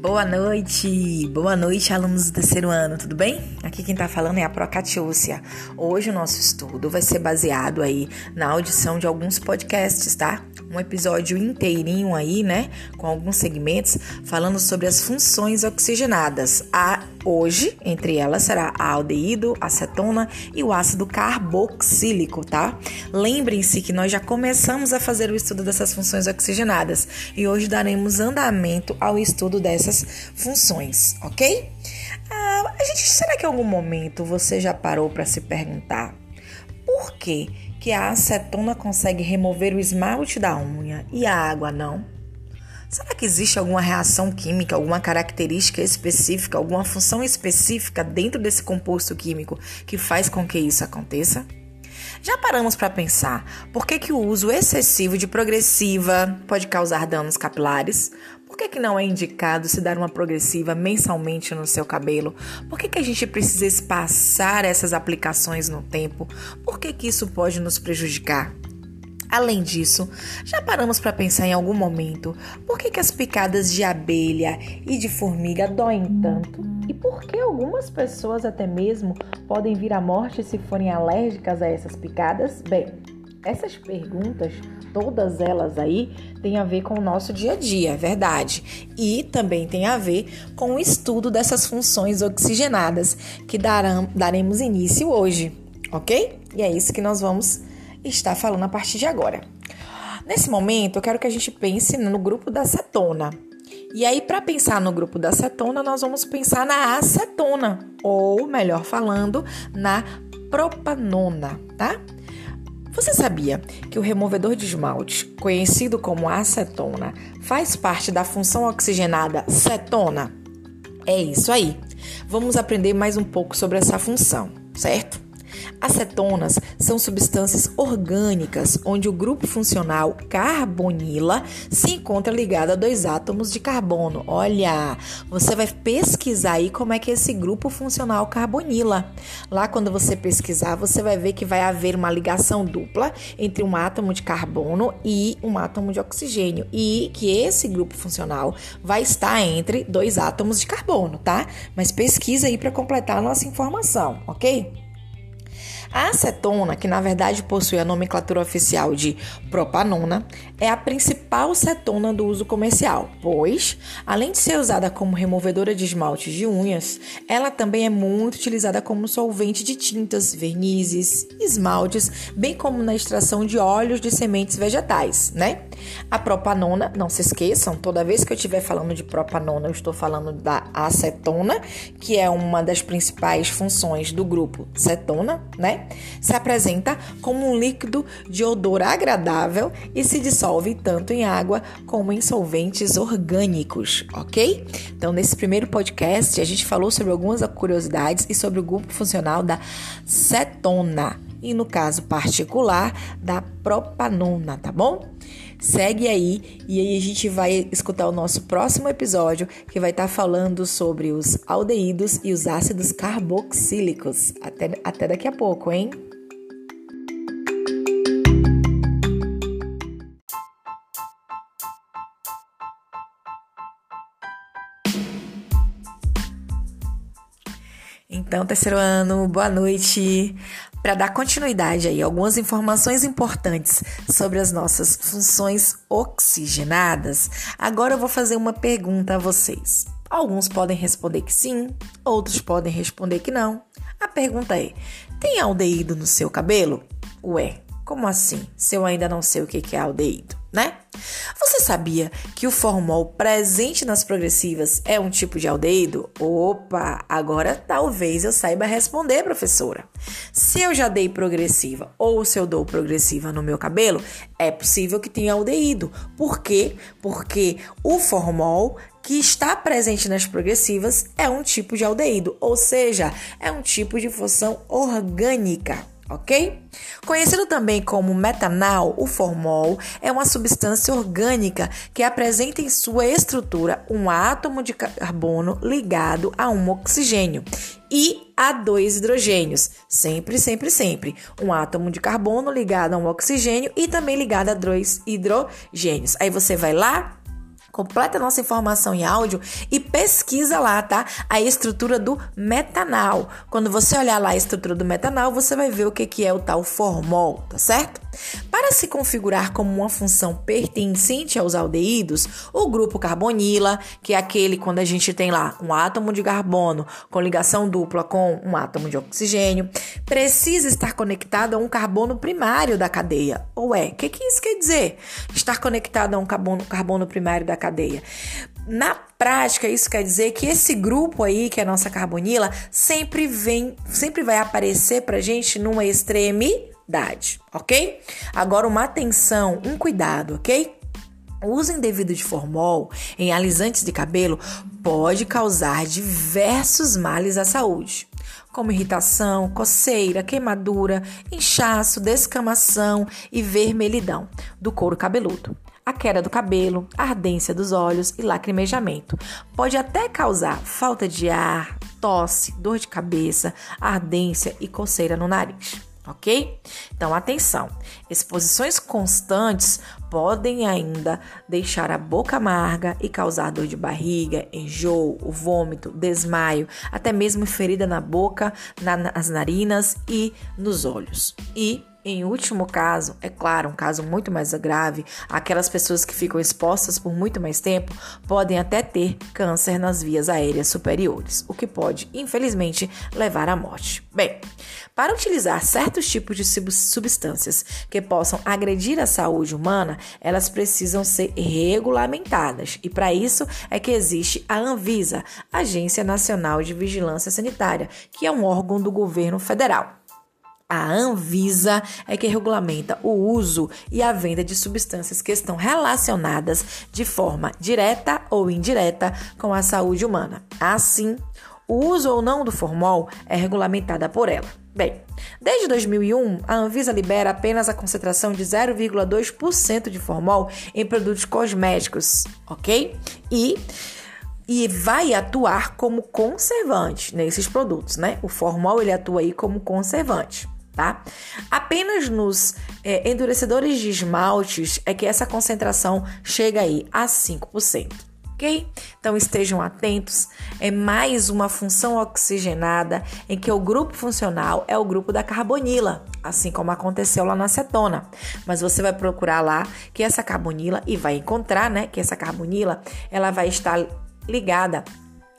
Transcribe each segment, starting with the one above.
Boa noite, boa noite, alunos do terceiro ano, tudo bem? Aqui quem tá falando é a Procatiúcia. Hoje o nosso estudo vai ser baseado aí na audição de alguns podcasts, tá? Um episódio inteirinho aí, né? Com alguns segmentos falando sobre as funções oxigenadas. A hoje, entre elas, será a aldeído, acetona e o ácido carboxílico, tá? Lembrem-se que nós já começamos a fazer o estudo dessas funções oxigenadas e hoje daremos andamento ao estudo dessas essas funções, ok? Ah, a gente, será que em algum momento você já parou para se perguntar por que, que a acetona consegue remover o esmalte da unha e a água não? Será que existe alguma reação química, alguma característica específica, alguma função específica dentro desse composto químico que faz com que isso aconteça? Já paramos para pensar por que, que o uso excessivo de progressiva pode causar danos capilares? Que, que não é indicado se dar uma progressiva mensalmente no seu cabelo? Por que, que a gente precisa espaçar essas aplicações no tempo? Por que, que isso pode nos prejudicar? Além disso, já paramos para pensar em algum momento por que, que as picadas de abelha e de formiga doem tanto? E por que algumas pessoas até mesmo podem vir à morte se forem alérgicas a essas picadas? Bem, essas perguntas, todas elas aí, têm a ver com o nosso dia a dia, é verdade. E também tem a ver com o estudo dessas funções oxigenadas que darão, daremos início hoje, ok? E é isso que nós vamos estar falando a partir de agora. Nesse momento, eu quero que a gente pense no grupo da cetona. E aí, para pensar no grupo da cetona, nós vamos pensar na acetona, ou melhor falando, na propanona, tá? Você sabia que o removedor de esmalte, conhecido como acetona, faz parte da função oxigenada cetona? É isso aí. Vamos aprender mais um pouco sobre essa função, certo? Acetonas são substâncias orgânicas onde o grupo funcional carbonila se encontra ligado a dois átomos de carbono. Olha, você vai pesquisar aí como é que é esse grupo funcional carbonila. Lá quando você pesquisar, você vai ver que vai haver uma ligação dupla entre um átomo de carbono e um átomo de oxigênio e que esse grupo funcional vai estar entre dois átomos de carbono, tá? Mas pesquisa aí para completar a nossa informação, ok? A acetona, que na verdade possui a nomenclatura oficial de propanona, é a principal cetona do uso comercial, pois, além de ser usada como removedora de esmaltes de unhas, ela também é muito utilizada como solvente de tintas, vernizes, esmaltes, bem como na extração de óleos de sementes vegetais, né? A propanona, não se esqueçam, toda vez que eu estiver falando de propanona, eu estou falando da acetona, que é uma das principais funções do grupo cetona, né? Se apresenta como um líquido de odor agradável e se dissolve tanto em água como em solventes orgânicos, ok? Então, nesse primeiro podcast, a gente falou sobre algumas curiosidades e sobre o grupo funcional da cetona e, no caso particular, da propanona, tá bom? Segue aí e aí a gente vai escutar o nosso próximo episódio que vai estar tá falando sobre os aldeídos e os ácidos carboxílicos. Até, até daqui a pouco, hein? Então, terceiro ano, boa noite. Para dar continuidade aí, algumas informações importantes sobre as nossas funções oxigenadas, agora eu vou fazer uma pergunta a vocês. Alguns podem responder que sim, outros podem responder que não. A pergunta é: tem aldeído no seu cabelo? Ué, como assim? Se eu ainda não sei o que é aldeído, né? Você sabia que o formol presente nas progressivas é um tipo de aldeído? Opa, agora talvez eu saiba responder, professora. Se eu já dei progressiva ou se eu dou progressiva no meu cabelo, é possível que tenha aldeído. Por quê? Porque o formol que está presente nas progressivas é um tipo de aldeído, ou seja, é um tipo de função orgânica ok? Conhecido também como metanal, o formol é uma substância orgânica que apresenta em sua estrutura um átomo de carbono ligado a um oxigênio e a dois hidrogênios. Sempre, sempre, sempre. Um átomo de carbono ligado a um oxigênio e também ligado a dois hidrogênios. Aí você vai lá, Completa a nossa informação em áudio e pesquisa lá, tá? A estrutura do metanal. Quando você olhar lá a estrutura do metanal, você vai ver o que, é o tal formol, tá certo? Para se configurar como uma função pertencente aos aldeídos, o grupo carbonila, que é aquele quando a gente tem lá um átomo de carbono com ligação dupla com um átomo de oxigênio, precisa estar conectado a um carbono primário da cadeia. Ou é, o que, que isso quer dizer? Estar conectado a um carbono, carbono primário da cadeia. Na prática, isso quer dizer que esse grupo aí, que é a nossa carbonila, sempre vem, sempre vai aparecer pra gente numa extremidade, ok? Agora, uma atenção, um cuidado, ok? O uso indevido de formol em alisantes de cabelo pode causar diversos males à saúde, como irritação, coceira, queimadura, inchaço, descamação e vermelhidão do couro cabeludo a queda do cabelo, ardência dos olhos e lacrimejamento. Pode até causar falta de ar, tosse, dor de cabeça, ardência e coceira no nariz. Ok? Então, atenção: exposições constantes podem ainda deixar a boca amarga e causar dor de barriga, enjoo, vômito, desmaio, até mesmo ferida na boca, nas narinas e nos olhos. E em último caso, é claro, um caso muito mais grave, aquelas pessoas que ficam expostas por muito mais tempo podem até ter câncer nas vias aéreas superiores, o que pode, infelizmente, levar à morte. Bem, para utilizar certos tipos de substâncias que possam agredir a saúde humana, elas precisam ser regulamentadas, e para isso é que existe a Anvisa, Agência Nacional de Vigilância Sanitária, que é um órgão do governo federal. A Anvisa é que regulamenta o uso e a venda de substâncias que estão relacionadas de forma direta ou indireta com a saúde humana. Assim, o uso ou não do formol é regulamentada por ela. Bem, desde 2001, a Anvisa libera apenas a concentração de 0,2% de formol em produtos cosméticos, ok? E e vai atuar como conservante nesses produtos, né? O formol ele atua aí como conservante tá? Apenas nos é, endurecedores de esmaltes é que essa concentração chega aí a 5%. Ok? Então estejam atentos. É mais uma função oxigenada em que o grupo funcional é o grupo da carbonila, assim como aconteceu lá na acetona. Mas você vai procurar lá que essa carbonila e vai encontrar, né, que essa carbonila ela vai estar ligada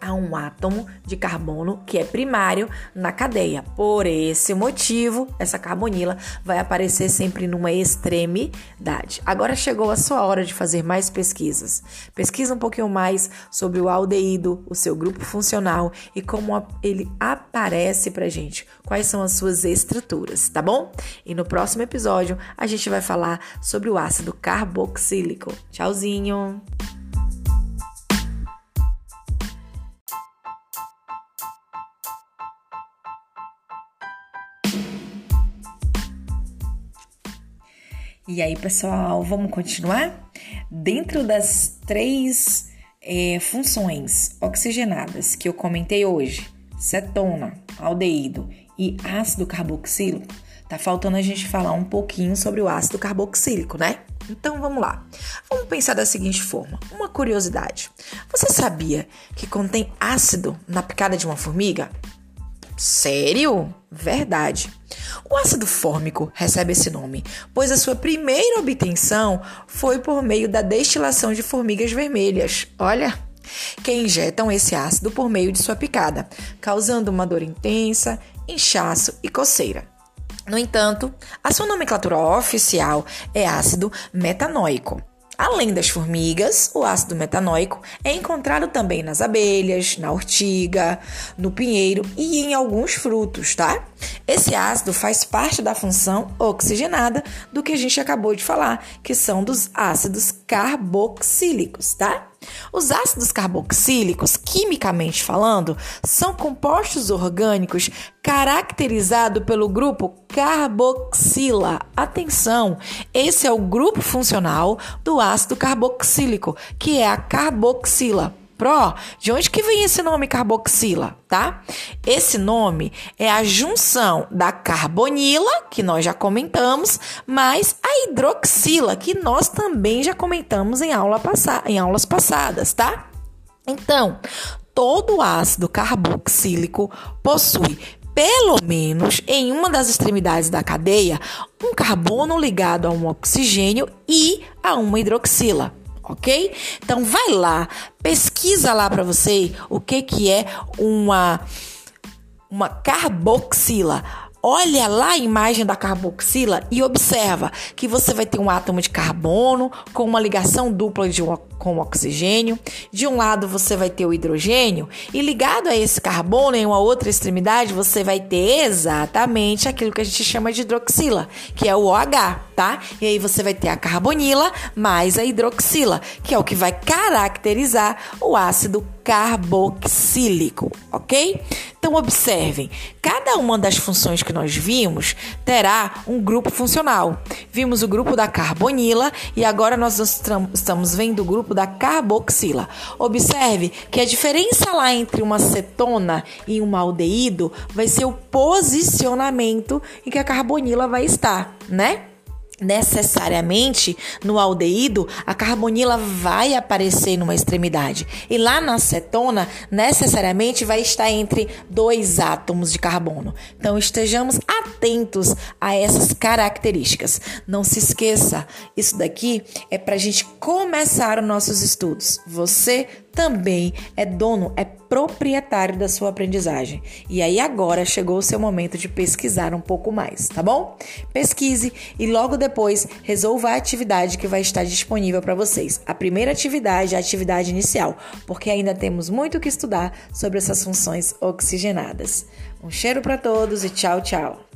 a um átomo de carbono que é primário na cadeia. Por esse motivo, essa carbonila vai aparecer sempre numa extremidade. Agora chegou a sua hora de fazer mais pesquisas. Pesquisa um pouquinho mais sobre o aldeído, o seu grupo funcional e como ele aparece pra gente. Quais são as suas estruturas, tá bom? E no próximo episódio a gente vai falar sobre o ácido carboxílico. Tchauzinho! E aí, pessoal, vamos continuar? Dentro das três é, funções oxigenadas que eu comentei hoje, cetona, aldeído e ácido carboxílico, tá faltando a gente falar um pouquinho sobre o ácido carboxílico, né? Então vamos lá. Vamos pensar da seguinte forma: uma curiosidade. Você sabia que contém ácido na picada de uma formiga? Sério? Verdade. O ácido fórmico recebe esse nome, pois a sua primeira obtenção foi por meio da destilação de formigas vermelhas. Olha, que injetam esse ácido por meio de sua picada, causando uma dor intensa, inchaço e coceira. No entanto, a sua nomenclatura oficial é ácido metanóico. Além das formigas, o ácido metanóico é encontrado também nas abelhas, na ortiga, no pinheiro e em alguns frutos, tá? Esse ácido faz parte da função oxigenada do que a gente acabou de falar, que são dos ácidos carboxílicos, tá? Os ácidos carboxílicos, quimicamente falando, são compostos orgânicos caracterizados pelo grupo carboxila. Atenção, esse é o grupo funcional do ácido carboxílico, que é a carboxila. Pro, de onde que vem esse nome carboxila, tá? Esse nome é a junção da carbonila, que nós já comentamos, mais a hidroxila, que nós também já comentamos em, aula em aulas passadas, tá? Então, todo ácido carboxílico possui pelo menos em uma das extremidades da cadeia, um carbono ligado a um oxigênio e a uma hidroxila ok? Então vai lá, pesquisa lá para você o que que é uma uma carboxila. Olha lá a imagem da carboxila e observa que você vai ter um átomo de carbono com uma ligação dupla de um, com o oxigênio. De um lado você vai ter o hidrogênio e ligado a esse carbono em uma outra extremidade você vai ter exatamente aquilo que a gente chama de hidroxila, que é o OH, tá? E aí você vai ter a carbonila mais a hidroxila, que é o que vai caracterizar o ácido carboxílico, ok? Então observem, cada uma das funções que nós vimos terá um grupo funcional. Vimos o grupo da carbonila e agora nós estamos vendo o grupo da carboxila. Observe que a diferença lá entre uma cetona e um aldeído vai ser o posicionamento em que a carbonila vai estar, né? Necessariamente no aldeído, a carbonila vai aparecer numa extremidade. E lá na acetona, necessariamente vai estar entre dois átomos de carbono. Então estejamos atentos a essas características. Não se esqueça, isso daqui é para a gente começar os nossos estudos. Você também é dono, é proprietário da sua aprendizagem. E aí agora chegou o seu momento de pesquisar um pouco mais, tá bom? Pesquise e logo depois resolva a atividade que vai estar disponível para vocês. A primeira atividade é a atividade inicial, porque ainda temos muito que estudar sobre essas funções oxigenadas. Um cheiro para todos e tchau, tchau.